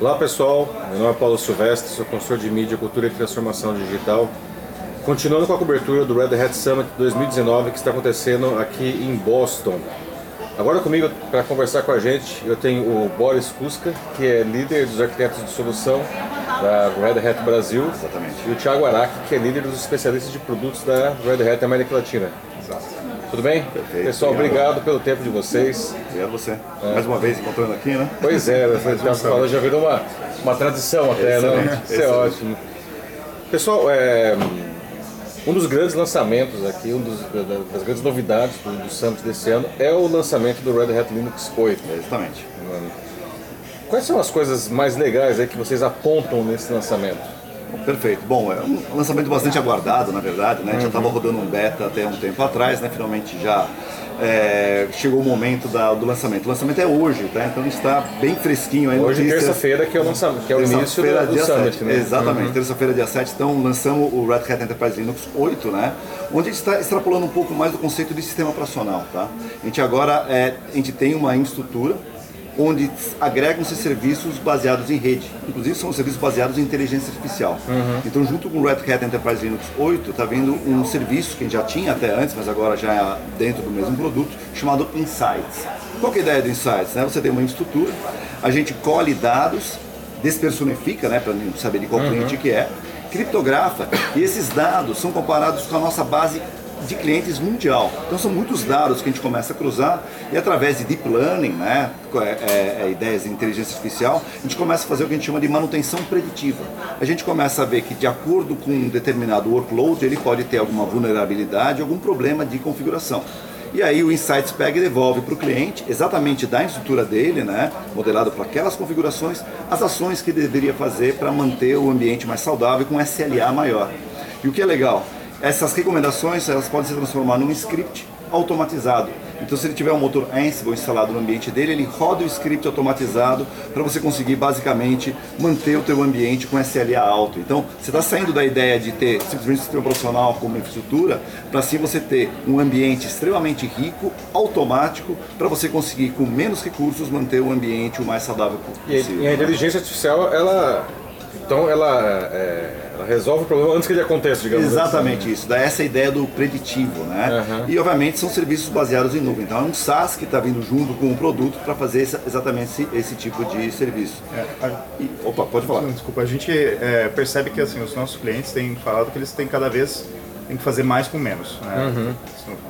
Olá pessoal, meu nome é Paulo Silvestre, sou consultor de mídia, cultura e transformação digital. Continuando com a cobertura do Red Hat Summit 2019 que está acontecendo aqui em Boston. Agora comigo para conversar com a gente eu tenho o Boris Kuska, que é líder dos arquitetos de solução da Red Hat Brasil. Exatamente. E o Thiago Araki, que é líder dos especialistas de produtos da Red Hat América Latina. Tudo bem? Perfeito, Pessoal, obrigado. pelo tempo de vocês. Obrigado a você. Mais uma vez encontrando aqui, né? Pois é, você já falou, já virou uma, uma tradição até, né? Isso é ótimo. Pessoal, é, um dos grandes lançamentos aqui, um da- das grandes novidades do, do Summit desse ano é o lançamento do Red Hat Linux 8. Exatamente. Quais são as coisas mais legais aí que vocês apontam nesse lançamento? Perfeito. Bom, é um lançamento bastante aguardado, na verdade, né? Já estava rodando um beta até um tempo atrás, né? Finalmente já é, chegou o momento da- do lançamento. O lançamento é hoje, tá? Então está bem fresquinho aí. Hoje, terça-feira, que é o lançamento, que é o início do, do dia Summit, 7. né? Exatamente, terça-feira, dia 7, então lançamos o Red Hat Enterprise Linux 8, né? Onde a gente está extrapolando um pouco mais do conceito de sistema operacional, tá? A gente agora é, a gente tem uma infraestrutura onde agregam-se serviços baseados em rede. Inclusive são serviços baseados em inteligência artificial. Então, junto com o Red Hat Enterprise Linux 8, está vindo um serviço que a gente já tinha até antes, mas agora já é dentro do mesmo produto, chamado Insights. Qual que é a ideia do Insights? né? Você tem uma infraestrutura, a gente colhe dados, despersonifica, né, para saber de qual cliente que é, criptografa e esses dados são comparados com a nossa base de clientes mundial. Então são muitos dados que a gente começa a cruzar e através de deep learning, né, é, é, é, ideias de inteligência artificial, a gente começa a fazer o que a gente chama de manutenção preditiva. A gente começa a ver que de acordo com um determinado workload ele pode ter alguma vulnerabilidade, algum problema de configuração. E aí o Insights pega e devolve para o cliente, exatamente da estrutura dele, né, modelado para aquelas configurações, as ações que ele deveria fazer para manter o ambiente mais saudável com SLA maior. E o que é legal, essas recomendações elas podem se transformar num script automatizado. Então, se ele tiver um motor Ansible instalado no ambiente dele, ele roda o script automatizado para você conseguir basicamente manter o teu ambiente com SLA alto. Então, você está saindo da ideia de ter simplesmente um sistema profissional como infraestrutura, para assim você ter um ambiente extremamente rico, automático, para você conseguir com menos recursos manter o ambiente o mais saudável possível. e a inteligência artificial, ela, então, ela, é, ela resolve o problema antes que ele aconteça, digamos Exatamente isso, dá essa ideia do preditivo, né? Aham. E obviamente são serviços baseados em nuvem. Então é um SaaS que está vindo junto com o produto para fazer essa- exatamente esse, esse tipo de serviço. É, a- E- opa, pode falar. Desculpa, a gente é, percebe que assim, os nossos clientes têm falado que eles têm cada vez têm que fazer mais com menos. Né? Uhum.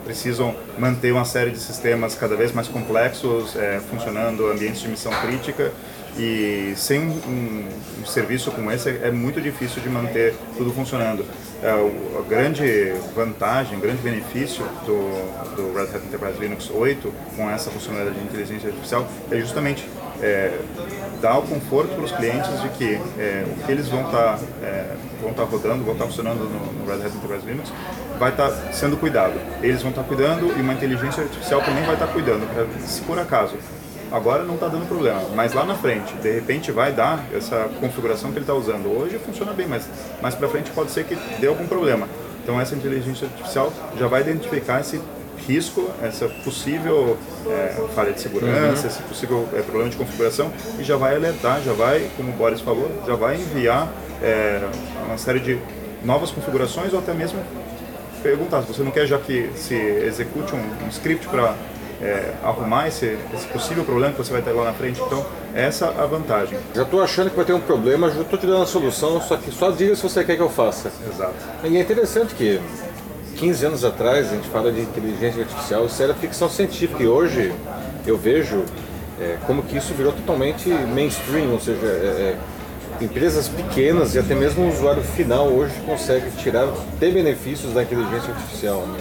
Precisam manter uma série de sistemas cada vez mais complexos, é, funcionando, ambientes de missão crítica. E sem um, um- serviço como esse é, é muito difícil de manter tudo funcionando. É, a grande vantagem, grande benefício do, do Red Hat Enterprise Linux 8 com essa funcionalidade de inteligência artificial é justamente é, dar o conforto para os clientes de que é, o que eles vão estar vão tá rodando, vão estar funcionando no, no Red Hat Enterprise Linux, vai estar sendo cuidado. Eles vão estar cuidando e uma inteligência artificial também vai estar cuidando. Pra, se por acaso agora não está dando problema, mas lá na frente, de repente vai dar essa configuração que ele está usando. Hoje funciona bem, mas mais para frente pode ser que dê algum problema. Então essa inteligência artificial já vai identificar esse risco, essa possível é, falha de segurança, esse possível é, problema de configuração e já vai alertar, já vai, como o Boris falou, já vai enviar é, uma série de novas configurações ou até mesmo perguntar se você não quer já que se execute um, um script para é, arrumar esse, esse possível problema que você vai ter lá na frente. Então, essa é a vantagem. Já estou achando que vai ter um problema, já estou te dando a solução, só que só diga se você quer que eu faça. Exato. E é interessante que 15 anos atrás a gente fala de inteligência artificial, isso era ficção científica, e hoje eu vejo é, como que isso virou totalmente mainstream, ou seja, é, é, empresas pequenas e até mesmo o usuário final hoje consegue tirar ter benefícios da inteligência artificial. né?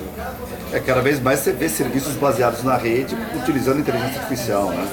É, cada vez mais você vê serviços baseados na rede utilizando inteligência artificial, né?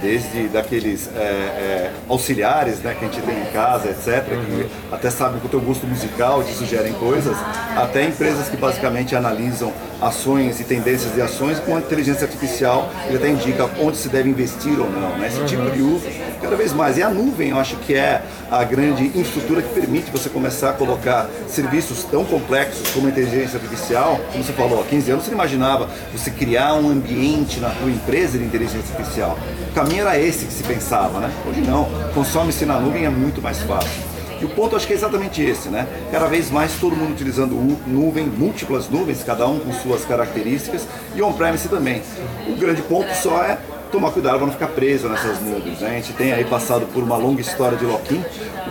Desde daqueles é, é, auxiliares né, que a gente tem em casa, etc., que até sabem com o teu gosto musical, te sugerem coisas, até empresas que basicamente analisam ações e tendências de ações com a inteligência artificial, ele até indica onde se deve investir ou não, né? Esse tipo de uso, cada vez mais. E a nuvem, eu acho que é a grande infraestrutura que permite você começar a colocar serviços tão complexos como a inteligência artificial, como você falou, há 15 anos você não imaginava você criar um ambiente na tua empresa de inteligência artificial. Caminho era esse que se pensava, né? Hoje não, consome-se na nuvem é muito mais fácil. E o ponto acho que é exatamente esse, né? Cada vez mais todo mundo utilizando nuvem, múltiplas nuvens, cada um com suas características, e on-premise também. O grande ponto só é tomar cuidado para não ficar preso nessas nuvens. Né? A gente tem aí passado por uma longa história de lock-in.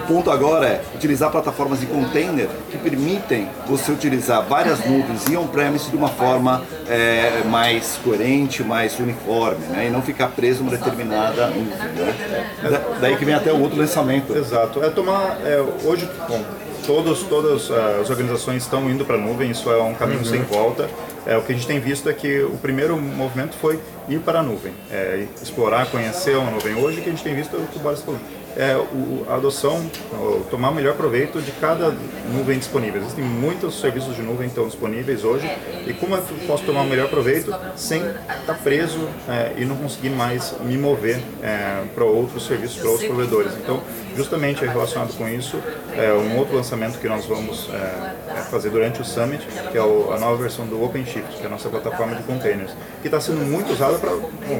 O ponto agora é utilizar plataformas de container que permitem você utilizar várias nuvens e on-premise de uma forma é, mais coerente, mais uniforme, né? e não ficar preso numa determinada nuvem. Né? Da, daí que vem até o outro lançamento. Exato. É tomar. É, hoje, bom, todos, todas uh, as organizações estão indo para a nuvem, isso é um caminho uhum. sem volta. É, o que a gente tem visto é que o primeiro movimento foi ir para a nuvem, é, explorar, conhecer uma nuvem. Hoje o que a gente tem visto é o o Boris falou, é o, a adoção, o, tomar melhor proveito de cada nuvem disponível. Existem muitos serviços de nuvem que estão disponíveis hoje e como eu posso tomar o melhor proveito sem estar preso é, e não conseguir mais me mover é, para outros serviços, para outros provedores. Então, justamente relacionado com isso, é um outro lançamento que nós vamos é fazer durante o Summit, que é o, a nova versão do OpenShift, que é a nossa plataforma de containers, que está sendo muito usada para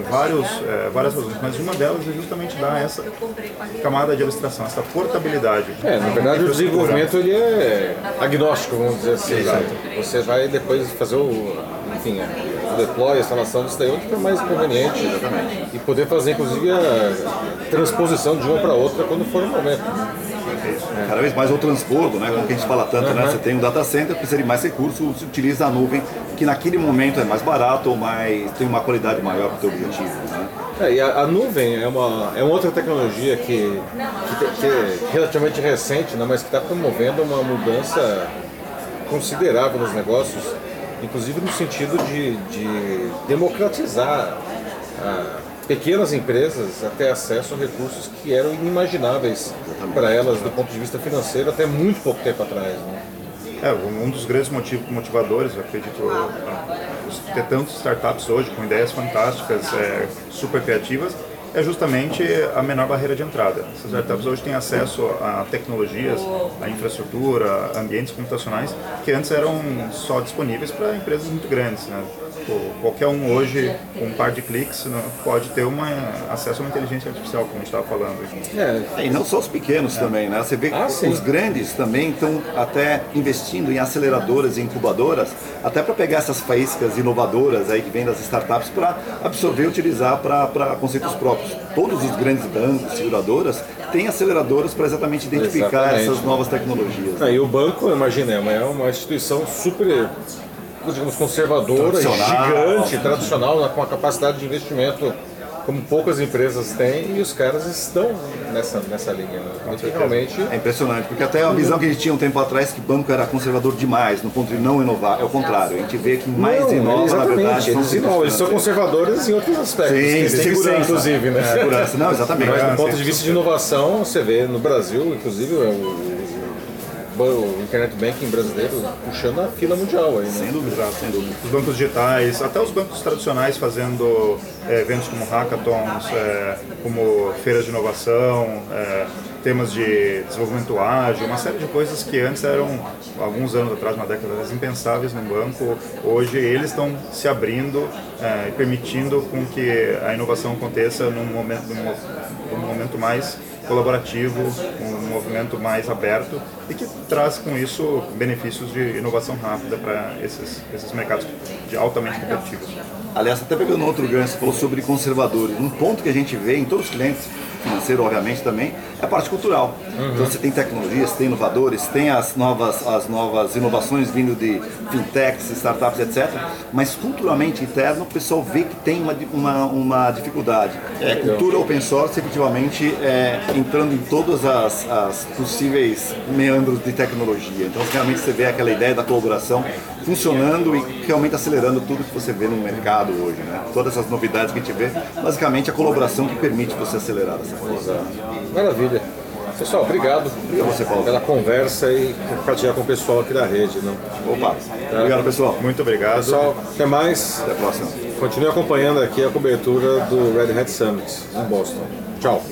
vários, é, várias razões, mas uma delas é justamente dar essa camada de abstração, essa portabilidade. É, na verdade o desenvolvimento ele é agnóstico, vamos dizer assim. Exato. Você vai depois fazer o, enfim, o deploy, a instalação disso daí, onde for mais conveniente. Exatamente. E poder fazer inclusive a transposição de uma para outra quando for o momento. É. Cada vez mais o transbordo, né? Como que a gente fala tanto, uhum. né? Você tem um data center, precisa de mais recursos, você utiliza a nuvem, que naquele momento é mais barato ou mais, tem uma qualidade maior para o teu objetivo. Né? É, e a, a, nuvem é uma, é uma outra tecnologia que, que, que é relativamente recente, né, mas que está promovendo uma mudança considerável nos negócios, inclusive no sentido de, de democratizar a, pequenas empresas a ter acesso a recursos que eram inimagináveis para elas do ponto de vista financeiro até muito pouco tempo atrás. Né? É, um dos grandes motivadores, eu acredito, ter tantos startups hoje com ideias fantásticas, é, super criativas, é justamente a menor barreira de entrada. Essas startups hoje têm acesso a tecnologias, a infraestrutura, a ambientes computacionais que antes eram só disponíveis para empresas muito grandes. Né? qualquer um hoje, com um par de cliques, né, pode ter uma, acesso a uma inteligência artificial, como a gente estava falando. É, e não só os pequenos é. também, né? Você vê que ah, os grandes também estão até investindo em aceleradoras e incubadoras, até para pegar essas faíscas inovadoras aí que vêm das startups para absorver e utilizar para conceitos próprios. Todos os grandes bancos, seguradoras, têm aceleradoras para exatamente identificar exatamente. essas novas tecnologias. É, e o banco, imagina, é uma instituição super digamos, conservadora, gigante, tradicional, com a capacidade de investimento como poucas empresas têm e os caras estão nessa, nessa linha. Né? realmente... É impressionante, porque até a visão que a gente tinha um tempo atrás que o banco era conservador demais, no ponto de não inovar, é o contrário. A gente vê que mais não, inova, na verdade, eles, inovam, eles são conservadores em outros aspectos. Sim, segurança, inclusive, né? É, segurança, não, exatamente. Mas do ponto de vista de inovação, você vê no Brasil, inclusive, é o o internet banking brasileiro puxando a fila mundial aí, né? Sem dúvida, sem dúvida. Os bancos digitais, até os bancos tradicionais fazendo é, eventos como hackathons, é, como feiras de inovação, é, temas de desenvolvimento ágil, uma série de coisas que antes eram, alguns anos atrás, uma década atrás, impensáveis no banco. Hoje eles estão se abrindo e permitindo com que a inovação aconteça num momento, num, num momento mais colaborativo, um movimento mais aberto e que traz com isso benefícios de inovação rápida para esses, esses mercados de altamente competitivos. Aliás, até pegando outro gancho, você falou sobre conservadores. Um ponto que a gente vê em todos os clientes, financeiro obviamente também, é a parte cultural. Uhum. Então você tem tecnologias, tem inovadores, tem as novas, as novas inovações vindo de fintechs, startups, etc. Mas culturalmente interno o pessoal vê que tem uma, uma, uma dificuldade. É, cultura open source efetivamente é, entrando em todas as, as possíveis meandros de tecnologia. Então realmente você vê aquela ideia da colaboração funcionando e realmente acelerando tudo que você vê no mercado hoje. Né? Todas essas novidades que a gente vê, basicamente a colaboração que permite você acelerar essa coisa. Maravilha. Pessoal, obrigado, obrigado você, Paulo. pela conversa e compartilhar com o pessoal aqui da rede. Não? Opa, tá? obrigado pessoal. Muito obrigado. Pessoal, até mais. Até a próxima. Continue acompanhando aqui a cobertura do Red Hat Summit em Boston. Tchau.